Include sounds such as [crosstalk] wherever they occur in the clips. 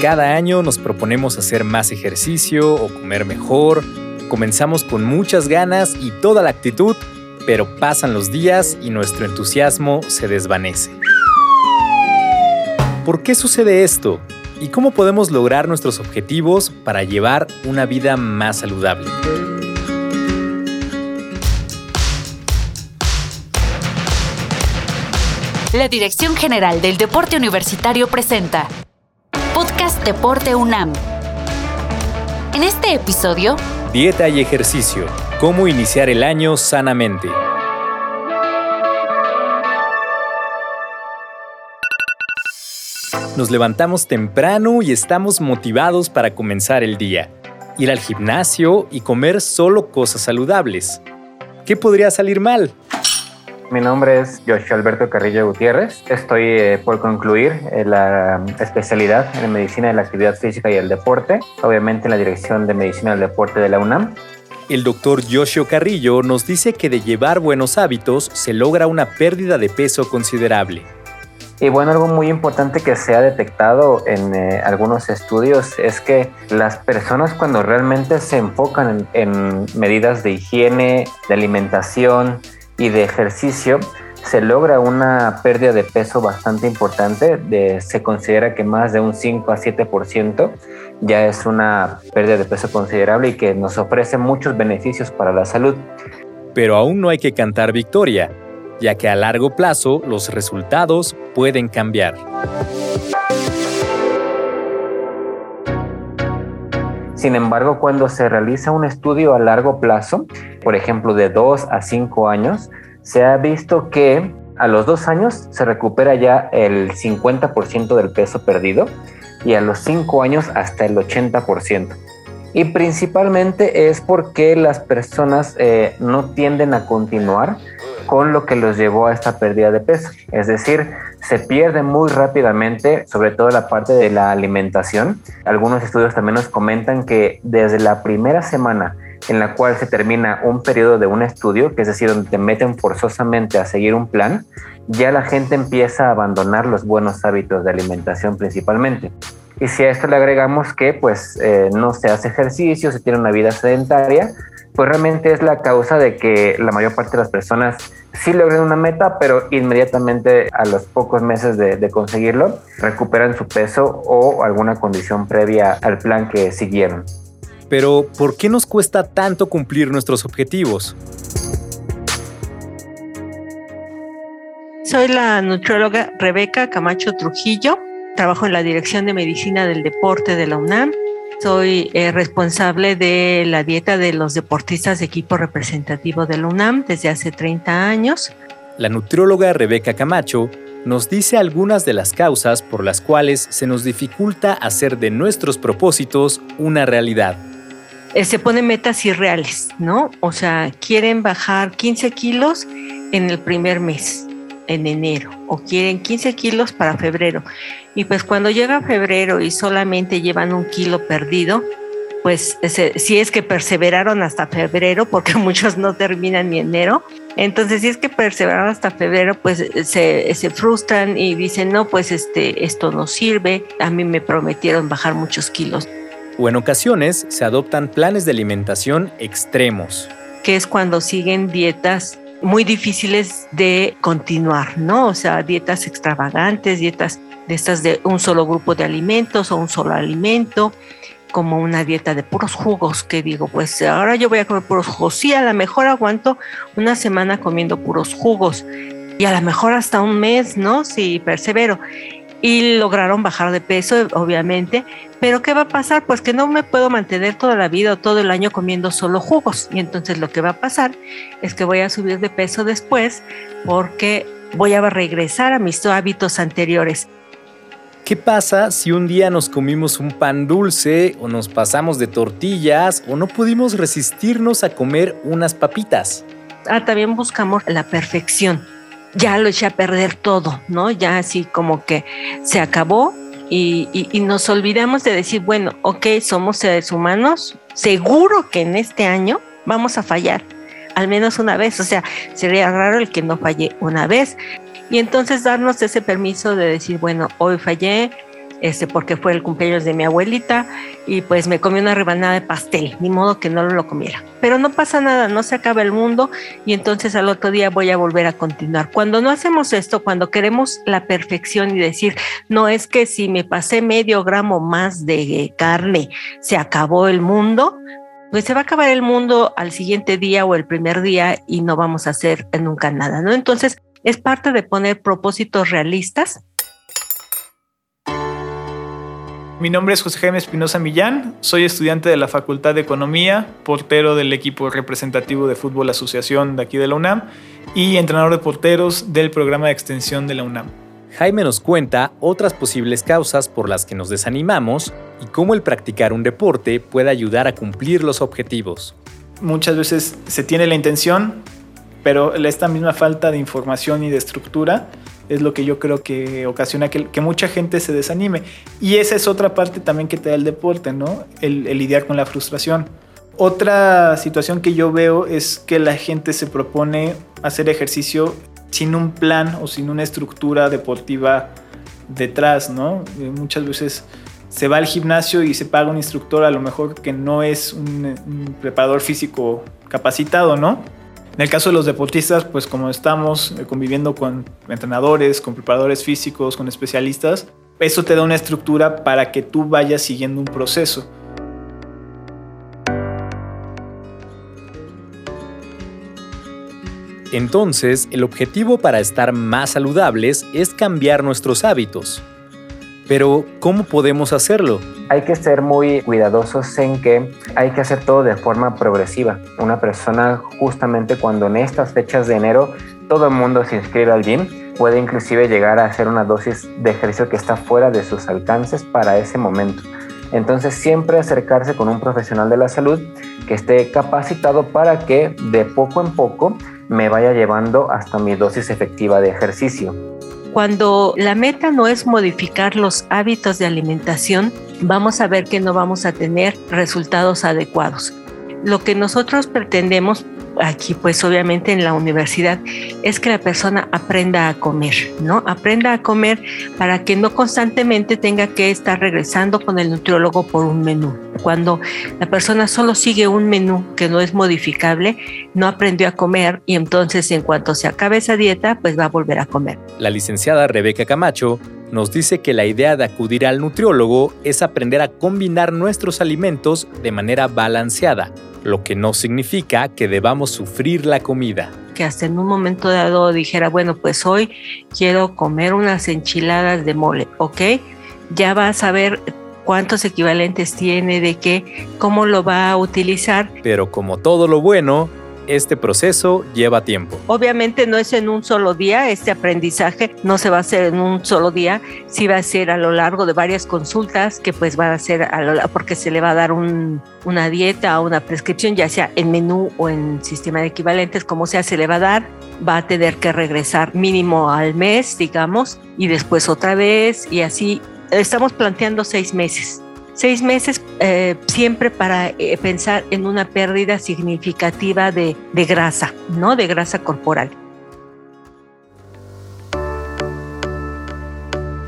Cada año nos proponemos hacer más ejercicio o comer mejor. Comenzamos con muchas ganas y toda la actitud, pero pasan los días y nuestro entusiasmo se desvanece. ¿Por qué sucede esto? ¿Y cómo podemos lograr nuestros objetivos para llevar una vida más saludable? La Dirección General del Deporte Universitario presenta Deporte UNAM. En este episodio, Dieta y ejercicio. ¿Cómo iniciar el año sanamente? Nos levantamos temprano y estamos motivados para comenzar el día. Ir al gimnasio y comer solo cosas saludables. ¿Qué podría salir mal? Mi nombre es Joshua Alberto Carrillo Gutiérrez. Estoy eh, por concluir eh, la especialidad en medicina de la actividad física y el deporte, obviamente en la dirección de medicina del deporte de la UNAM. El doctor Joshua Carrillo nos dice que de llevar buenos hábitos se logra una pérdida de peso considerable. Y bueno, algo muy importante que se ha detectado en eh, algunos estudios es que las personas cuando realmente se enfocan en, en medidas de higiene, de alimentación, y de ejercicio se logra una pérdida de peso bastante importante. De, se considera que más de un 5 a 7% ya es una pérdida de peso considerable y que nos ofrece muchos beneficios para la salud. Pero aún no hay que cantar victoria, ya que a largo plazo los resultados pueden cambiar. Sin embargo, cuando se realiza un estudio a largo plazo, por ejemplo, de 2 a 5 años, se ha visto que a los dos años se recupera ya el 50% del peso perdido y a los 5 años hasta el 80%. Y principalmente es porque las personas eh, no tienden a continuar con lo que los llevó a esta pérdida de peso. Es decir, se pierde muy rápidamente, sobre todo la parte de la alimentación. Algunos estudios también nos comentan que desde la primera semana en la cual se termina un periodo de un estudio, que es decir, donde te meten forzosamente a seguir un plan, ya la gente empieza a abandonar los buenos hábitos de alimentación principalmente. Y si a esto le agregamos que pues eh, no se hace ejercicio, se tiene una vida sedentaria, pues realmente es la causa de que la mayor parte de las personas sí logren una meta, pero inmediatamente a los pocos meses de, conseguirlo, recuperan su peso o alguna condición previa al plan que siguieron. Pero, ¿por qué nos cuesta tanto cumplir nuestros objetivos? Soy la nutrióloga Rebeca Camacho Trujillo. Trabajo en la Dirección de Medicina del Deporte de la UNAM soy eh, responsable de la dieta de los deportistas de equipo representativo de la UNAM desde hace 30 años. La nutrióloga Rebeca Camacho nos dice algunas de las causas por las cuales se nos dificulta hacer de nuestros propósitos una realidad. Eh, se ponen metas irreales, ¿no? O sea, quieren bajar 15 kilos en el primer mes en enero o quieren 15 kilos para febrero. Y pues cuando llega febrero y solamente llevan un kilo perdido, pues si es que perseveraron hasta febrero, porque [laughs] muchos no terminan ni enero, entonces si es que perseveraron hasta febrero, pues se, se, frustran y dicen, no, pues este, esto no sirve, a mí me prometieron bajar muchos kilos. O en ocasiones se adoptan planes de alimentación extremos. Que es cuando siguen dietas muy difíciles de continuar, ¿no? O sea, dietas extravagantes, dietas de estas de un solo grupo de alimentos o un solo alimento, como una dieta de puros jugos, que digo, pues ahora yo voy a comer puros jugos. Sí, a lo mejor aguanto una semana comiendo puros jugos y a lo mejor hasta un mes, ¿no? Si persevero y lograron bajar de peso, obviamente. Pero ¿qué va a pasar? Pues que no me puedo mantener toda la vida o todo el año comiendo solo jugos. Y entonces lo que va a pasar es que voy a subir de peso después porque voy a regresar a mis hábitos anteriores. ¿Qué pasa si un día nos comimos un pan dulce o nos pasamos de tortillas o no pudimos resistirnos a comer unas papitas? Ah, también buscamos la perfección ya lo eché a perder todo, ¿no? Ya así como que se acabó y, nos olvidamos de decir, bueno, ok, somos seres humanos, seguro que en este año vamos a fallar, al menos una vez, o sea, sería raro el que no falle una vez. Y entonces darnos ese permiso de decir, bueno, hoy fallé, este, porque fue el cumpleaños de mi abuelita y pues me comí una rebanada de pastel, ni modo que no lo comiera. Pero no pasa nada, no se acaba el mundo y entonces al otro día voy a volver a continuar. Cuando no hacemos esto, cuando queremos la perfección y decir, no es que si me pasé medio gramo más de carne, se acabó el mundo, pues se va a acabar el mundo al siguiente día o el primer día y no vamos a hacer nunca nada, ¿no? Entonces, es parte de poner propósitos realistas Mi nombre es José Jaime Espinosa Millán, soy estudiante de la Facultad de Economía, portero del equipo representativo de fútbol asociación de aquí de la UNAM y entrenador de porteros del programa de extensión de la UNAM. Jaime nos cuenta otras posibles causas por las que nos desanimamos y cómo el practicar un deporte puede ayudar a cumplir los objetivos. Muchas veces se tiene la intención, pero esta misma falta de información y de estructura es lo que yo creo que ocasiona que, mucha gente se desanime. Y esa es otra parte también que te da el deporte, ¿no? El, lidiar con la frustración. Otra situación que yo veo es que la gente se propone hacer ejercicio sin un plan o sin una estructura deportiva detrás, ¿no? Muchas veces se va al gimnasio y se paga un instructor a lo mejor que no es un preparador físico capacitado, ¿no? En el caso de los deportistas, pues como estamos eh, conviviendo con entrenadores, con preparadores físicos, con especialistas, eso te da una estructura para que tú vayas siguiendo un proceso. Entonces, el objetivo para estar más saludables es cambiar nuestros hábitos. Pero, ¿cómo podemos hacerlo? Hay que ser muy cuidadosos en que hay que hacer todo de forma progresiva. Una persona justamente cuando en estas fechas de enero todo el mundo se inscribe al gym, puede inclusive llegar a hacer una dosis de ejercicio que está fuera de sus alcances para ese momento. Entonces siempre acercarse con un profesional de la salud que esté capacitado para que de poco en poco me vaya llevando hasta mi dosis efectiva de ejercicio. Cuando la meta no es modificar los hábitos de alimentación, vamos a ver que no vamos a tener resultados adecuados. Lo que nosotros pretendemos aquí pues obviamente en la universidad es que la persona aprenda a comer, ¿no? Aprenda a comer para que no constantemente tenga que estar regresando con el nutriólogo por un menú. Cuando la persona solo sigue un menú que no es modificable, no aprendió a comer y entonces en cuanto se acabe esa dieta, pues va a volver a comer. La licenciada Rebeca Camacho nos dice que la idea de acudir al nutriólogo es aprender a combinar nuestros alimentos de manera balanceada lo que no significa que debamos sufrir la comida. Que hasta en un momento dado dijera, bueno, pues hoy quiero comer unas enchiladas de mole, ¿ok? Ya vas a ver cuántos equivalentes tiene, de qué, cómo lo va a utilizar. Pero como todo lo bueno, este proceso lleva tiempo. Obviamente no es en un solo día, este aprendizaje no se va a hacer en un solo día, sí va a ser a lo largo de varias consultas que pues van a ser a porque se le va a dar una dieta o una prescripción, ya sea en menú o en sistema de equivalentes, como sea, se le va a dar, va a tener que regresar mínimo al mes, digamos, y después otra vez y así. Estamos planteando seis meses seis meses eh, siempre para eh, pensar en una pérdida significativa de, de grasa, ¿no? De grasa corporal.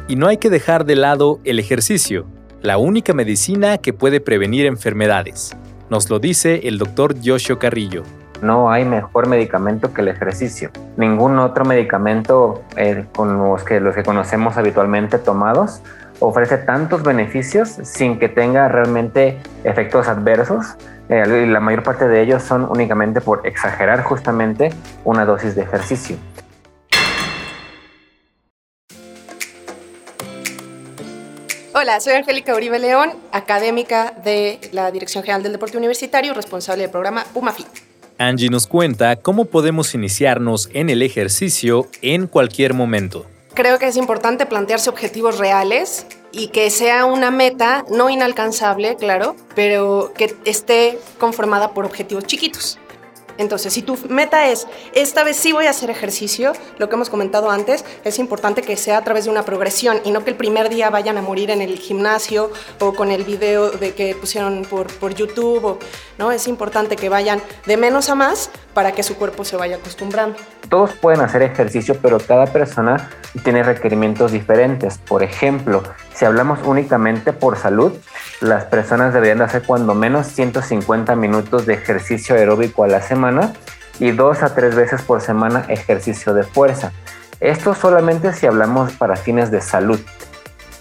Y no hay que dejar de lado el ejercicio, la única medicina que puede prevenir enfermedades. Nos lo dice el doctor Yoshio Carrillo. No hay mejor medicamento que el ejercicio. Ningún otro medicamento eh, con los que, los que conocemos habitualmente tomados ofrece tantos beneficios sin que tenga realmente efectos adversos. Eh, la mayor parte de ellos son únicamente por exagerar justamente una dosis de ejercicio. Hola, soy Angélica Uribe León, académica de la Dirección General del Deporte Universitario, responsable del programa PumaFit. Angie nos cuenta cómo podemos iniciarnos en el ejercicio en cualquier momento creo que es importante plantearse objetivos reales y que sea una meta no inalcanzable, claro, pero que esté conformada por objetivos chiquitos. Entonces, si tu meta es, esta vez sí voy a hacer ejercicio, lo que hemos comentado antes, es importante que sea a través de una progresión y no que el primer día vayan a morir en el gimnasio o con el video de que pusieron por, por YouTube. ¿no? Es importante que vayan de menos a más para que su cuerpo se vaya acostumbrando. Todos pueden hacer ejercicio, pero cada persona tiene requerimientos diferentes. Por ejemplo, Si hablamos únicamente por salud, las personas deberían hacer cuando menos 150 minutos de ejercicio aeróbico a la semana y dos a tres veces por semana ejercicio de fuerza. Esto solamente si hablamos para fines de salud.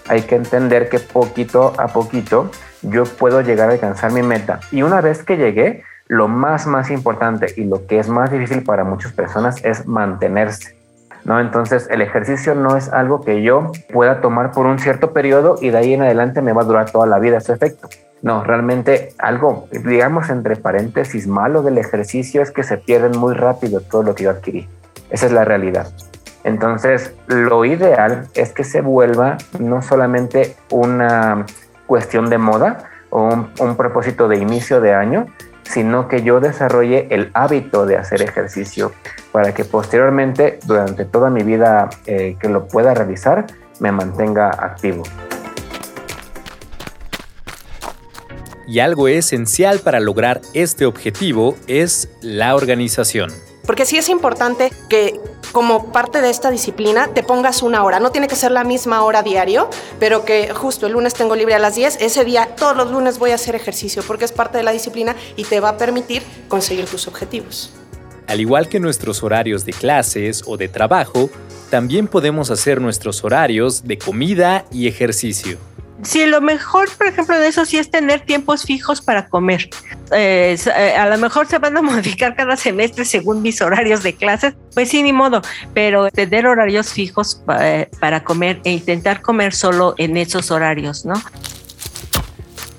Hay que entender que poquito a poquito yo puedo llegar a alcanzar mi meta. Y una vez que llegué, lo más, más importante y lo que es más difícil para muchas personas es mantenerse. ¿No? Entonces el ejercicio no es algo que yo pueda tomar por un cierto periodo y de ahí en adelante me va a durar toda la vida ese efecto. No, realmente algo, digamos entre paréntesis, malo del ejercicio es que se pierden muy rápido todo lo que yo adquirí. Esa es la realidad. Entonces, lo ideal es que se vuelva no solamente una cuestión de moda o un, propósito de inicio de año, sino que yo desarrolle el hábito de hacer ejercicio para que posteriormente, durante toda mi vida eh, que lo pueda realizar, me mantenga activo. Y algo esencial para lograr este objetivo es la organización. Porque sí es importante que como parte de esta disciplina te pongas una hora. No tiene que ser la misma hora diario, pero que justo el lunes tengo libre a las 10, ese día todos los lunes voy a hacer ejercicio porque es parte de la disciplina y te va a permitir conseguir tus objetivos. Al igual que nuestros horarios de clases o de trabajo, también podemos hacer nuestros horarios de comida y ejercicio. Sí, lo mejor, por ejemplo, de eso sí es tener tiempos fijos para comer. Eh, eh, a lo mejor se van a [laughs] modificar cada semestre según mis horarios de clases, pues sí, ni modo, pero tener horarios fijos eh, para comer e intentar comer solo en esos horarios, ¿no?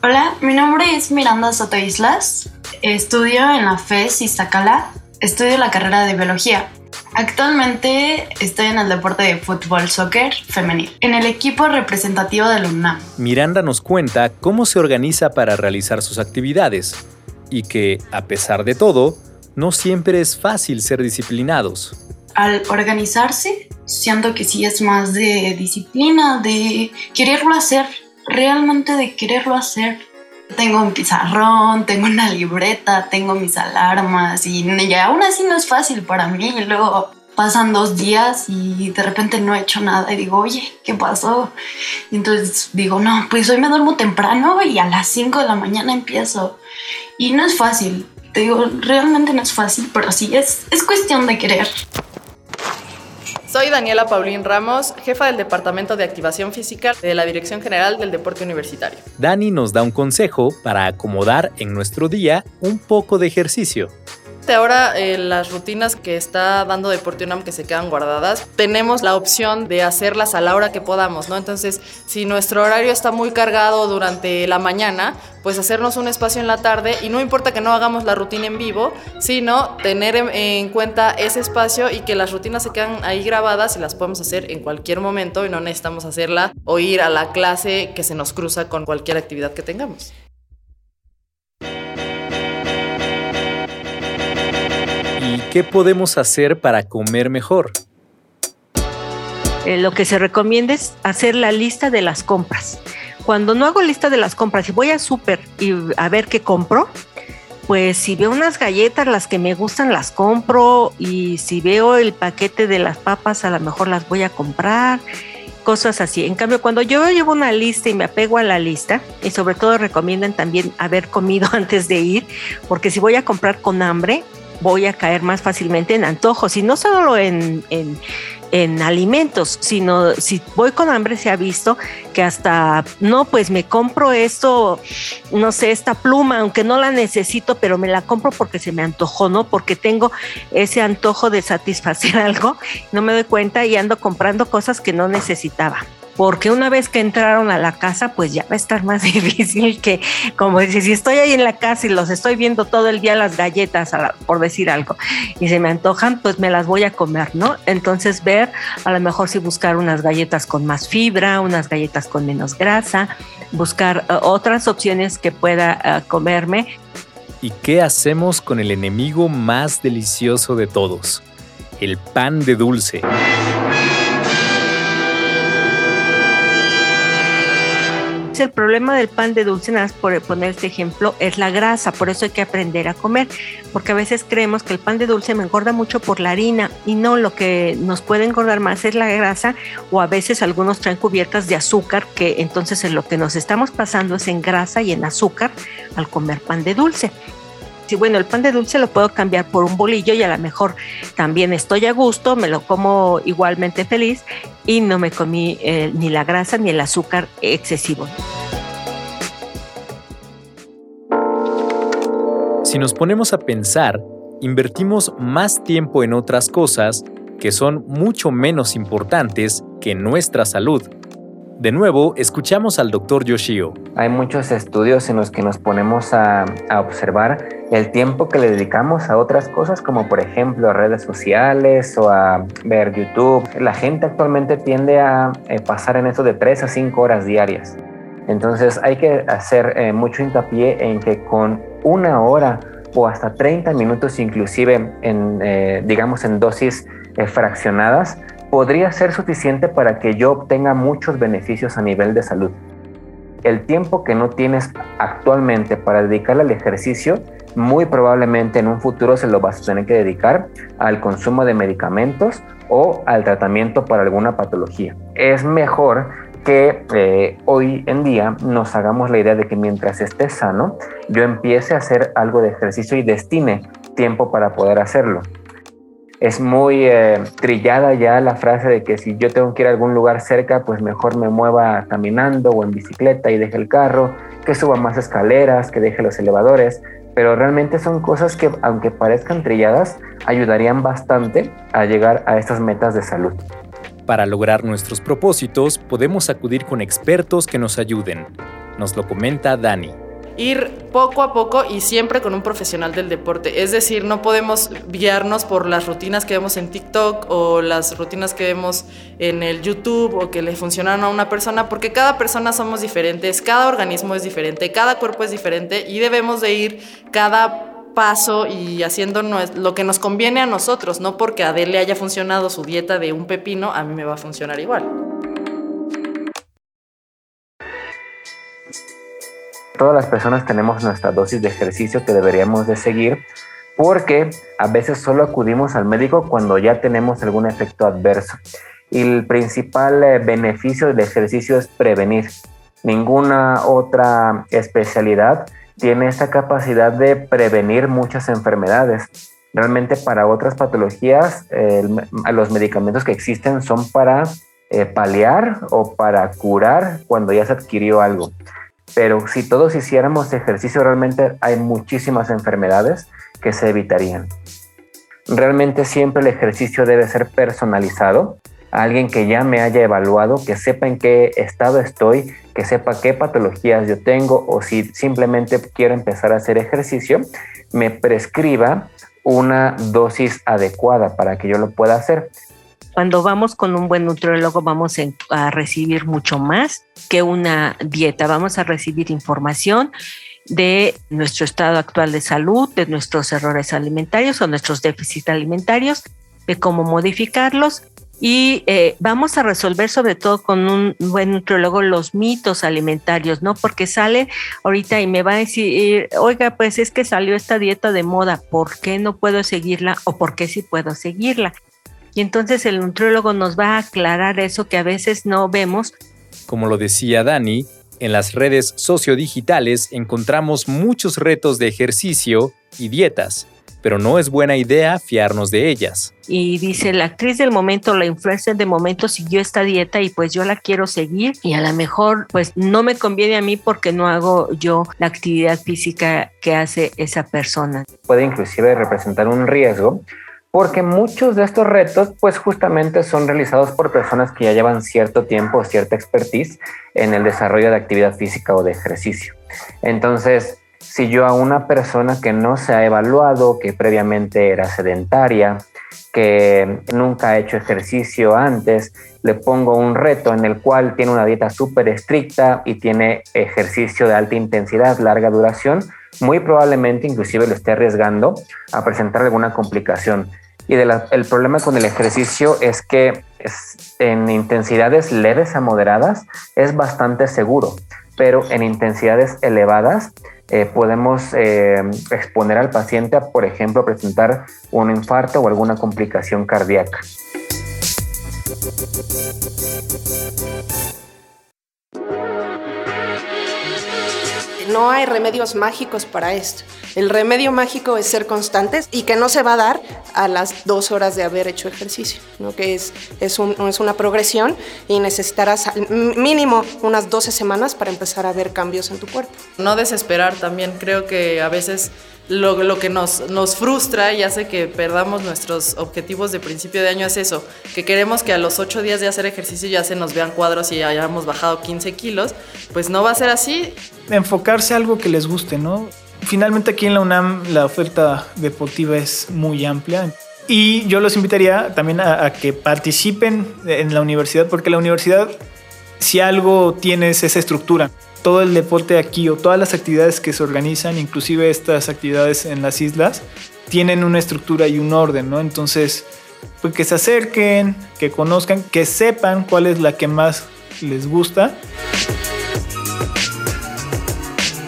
Hola, mi nombre es Miranda Soto Islas, estudio en la FES Iztacala, estudio la carrera de biología. Actualmente estoy en el deporte de fútbol soccer femenil, en el equipo representativo del UNAM. Miranda nos cuenta cómo se organiza para realizar sus actividades y que, a pesar de todo, no siempre es fácil ser disciplinados. Al organizarse, siento que sí es más de disciplina, de quererlo hacer, realmente de quererlo hacer tengo un pizarrón, tengo una libreta, tengo mis alarmas y, aún así no es fácil para mí. Y luego pasan dos días y de repente no he hecho nada y digo, oye, ¿qué pasó? Y entonces digo, no, pues hoy me duermo temprano y a las 5 de la mañana empiezo. Y no es fácil, te digo, realmente no es fácil, pero sí es, es cuestión de querer. Soy Daniela Paulín Ramos, jefa del Departamento de Activación Física de la Dirección General del Deporte Universitario. Dani nos da un consejo para acomodar en nuestro día un poco de ejercicio ahora eh, las rutinas que está dando Deporte UNAM que se quedan guardadas, tenemos la opción de hacerlas a la hora que podamos, ¿no? Entonces, si nuestro horario está muy cargado durante la mañana, pues hacernos un espacio en la tarde y no importa que no hagamos la rutina en vivo, sino tener en, cuenta ese espacio y que las rutinas se quedan ahí grabadas y las podemos hacer en cualquier momento y no necesitamos hacerla o ir a la clase que se nos cruza con cualquier actividad que tengamos. ¿Qué podemos hacer para comer mejor? Eh, lo que se recomienda es hacer la lista de las compras. Cuando no hago lista de las compras y voy a súper y a ver qué compro, pues si veo unas galletas, las que me gustan las compro y si veo el paquete de las papas, a lo mejor las voy a comprar, cosas así. En cambio, cuando yo llevo una lista y me apego a la lista, y sobre todo recomiendan también haber comido [laughs] antes de ir, porque si voy a comprar con hambre, voy a caer más fácilmente en antojos y no solo en, en, alimentos, sino si voy con hambre se ha visto que hasta, no, pues me compro esto, no sé, esta pluma, aunque no la necesito, pero me la compro porque se me antojó, ¿no? Porque tengo ese antojo de satisfacer [laughs] algo, no me doy cuenta y ando comprando cosas que no necesitaba porque una vez que entraron a la casa, pues ya va a estar más [laughs] difícil que, como dice, si estoy ahí en la casa y los estoy viendo todo el día las galletas, por decir algo, y se me antojan, pues me las voy a comer, ¿no? Entonces ver, a lo mejor si buscar unas galletas con más fibra, unas galletas con menos grasa, buscar eh, otras opciones que pueda eh, comerme. ¿Y qué hacemos con el enemigo más delicioso de todos? El pan de dulce. El problema del pan de dulce, nada más por poner este ejemplo, es la grasa, por eso hay que aprender a comer, porque a veces creemos que el pan de dulce me engorda mucho por la harina y no, lo que nos puede engordar más es la grasa o a veces algunos traen cubiertas de azúcar, que entonces en lo que nos estamos pasando es en grasa y en azúcar al comer pan de dulce bueno, el pan de dulce lo puedo cambiar por un bolillo y a lo mejor también estoy a gusto, me lo como igualmente feliz y no me comí eh, ni la grasa ni el azúcar excesivo. Si nos ponemos a pensar, invertimos más tiempo en otras cosas que son mucho menos importantes que nuestra salud. De nuevo, escuchamos al doctor Yoshio. Hay muchos estudios en los que nos ponemos a, observar el tiempo que le dedicamos a otras cosas, como por ejemplo a redes sociales o a ver YouTube. La gente actualmente tiende a eh, pasar en eso de 3 a 5 horas diarias. Entonces hay que hacer eh, mucho hincapié en que con una hora o hasta 30 minutos inclusive en, eh, digamos, en dosis fraccionadas, podría ser suficiente para que yo obtenga muchos beneficios a nivel de salud. El tiempo que no tienes actualmente para dedicarle al ejercicio, muy probablemente en un futuro se lo vas a tener que dedicar al consumo de medicamentos o al tratamiento para alguna patología. Es mejor que eh, hoy en día nos hagamos la idea de que mientras esté sano, yo empiece a hacer algo de ejercicio y destine tiempo para poder hacerlo es muy eh, trillada ya la frase de que si yo tengo que ir a algún lugar cerca, pues mejor me mueva caminando o en bicicleta y deje el carro, que suba más escaleras, que deje los elevadores, pero realmente son cosas que aunque parezcan trilladas, ayudarían bastante a llegar a estas metas de salud. Para lograr nuestros propósitos, podemos acudir con expertos que nos ayuden. Nos lo comenta Dani ir poco a poco y siempre con un profesional del deporte. Es decir, no podemos guiarnos por las rutinas que vemos en TikTok o las rutinas que vemos en el YouTube o que le funcionan a una persona, porque cada persona somos diferentes, cada organismo es diferente, cada cuerpo es diferente y debemos de ir cada paso y haciendo lo que nos conviene a nosotros, no porque a Adele haya funcionado su dieta de un pepino, a mí me va a funcionar igual. Todas las personas tenemos nuestra dosis de ejercicio que deberíamos de seguir porque a veces solo acudimos al médico cuando ya tenemos algún efecto adverso. Y el principal eh, beneficio del ejercicio es prevenir. Ninguna otra especialidad tiene esa capacidad de prevenir muchas enfermedades. Realmente para otras patologías, los medicamentos que existen son para eh, paliar o para curar cuando ya se adquirió algo. Pero si todos hiciéramos ejercicio, realmente hay muchísimas enfermedades que se evitarían. Realmente siempre el ejercicio debe ser personalizado. alguien que ya me haya evaluado, que sepa en qué estado estoy, que sepa qué patologías yo tengo o si simplemente quiero empezar a hacer ejercicio, me prescriba una dosis adecuada para que yo lo pueda hacer. Cuando vamos con un buen nutriólogo vamos a recibir mucho más que una dieta, vamos a recibir información de nuestro estado actual de salud, de nuestros errores alimentarios o nuestros déficits alimentarios, de cómo modificarlos y eh, vamos a resolver sobre todo con un buen nutriólogo los mitos alimentarios, ¿no? Porque sale ahorita y me va a decir, oiga, pues es que salió esta dieta de moda, ¿por qué no puedo seguirla o por qué sí puedo seguirla? Y entonces el nutriólogo nos va a aclarar eso que a veces no vemos. Como lo decía Dani, en las redes sociodigitales encontramos muchos retos de ejercicio y dietas, pero no es buena idea fiarnos de ellas. Y dice, la actriz del momento, la influencer del momento siguió esta dieta y pues yo la quiero seguir y a lo mejor pues no me conviene a mí porque no hago yo la actividad física que hace esa persona. Puede inclusive representar un riesgo porque muchos de estos retos pues justamente son realizados por personas que ya llevan cierto tiempo cierta expertise en el desarrollo de actividad física o de ejercicio. Entonces, si yo a una persona que no se ha evaluado, que previamente era sedentaria, que nunca ha hecho ejercicio antes, le pongo un reto en el cual tiene una dieta súper estricta y tiene ejercicio de alta intensidad, larga duración, muy probablemente inclusive lo esté arriesgando a presentar alguna complicación. Y el problema con el ejercicio es que en intensidades leves a moderadas es bastante seguro. pero en intensidades elevadas eh, podemos eh, exponer al paciente a, por ejemplo, presentar un infarto o alguna complicación cardíaca. No hay remedios mágicos para esto. El remedio mágico es ser constantes y que no se va a dar a las dos horas de haber hecho ejercicio, ¿no? que es, es, es una progresión y necesitarás mínimo unas 12 semanas para empezar a ver cambios en tu cuerpo. No desesperar también, creo que a veces lo, lo, que nos, nos frustra y hace que perdamos nuestros objetivos de principio de año es eso, que queremos que a los ocho días de hacer ejercicio ya se nos vean cuadros y hayamos bajado 15 kilos, pues no va a ser así. Enfocarse a algo que les guste, ¿no? Finalmente aquí en la UNAM la oferta deportiva es muy amplia. Y yo los invitaría también a, a que participen en la universidad, porque la universidad, si algo tiene es esa estructura todo el deporte aquí o todas las actividades que se organizan, inclusive estas actividades en las islas, tienen una estructura y un orden, ¿no? Entonces, pues que se acerquen, que conozcan, que sepan cuál es la que más les gusta.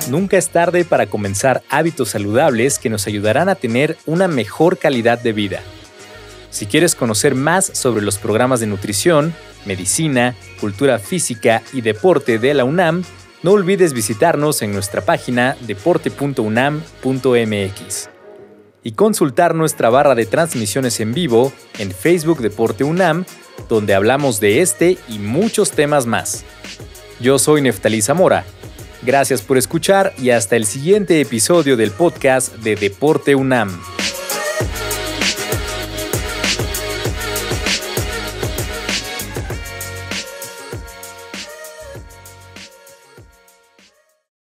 Nunca es tarde para comenzar hábitos saludables que nos ayudarán a tener una mejor calidad de vida. Si quieres conocer más sobre los programas de nutrición, medicina, cultura física y deporte de la UNAM, no olvides visitarnos en nuestra página deporte.unam.mx y consultar nuestra barra de transmisiones en vivo en Facebook Deporte UNAM, donde hablamos de este y muchos temas más. Yo soy Neftalí Zamora. Gracias por escuchar y hasta el siguiente episodio del podcast de Deporte UNAM.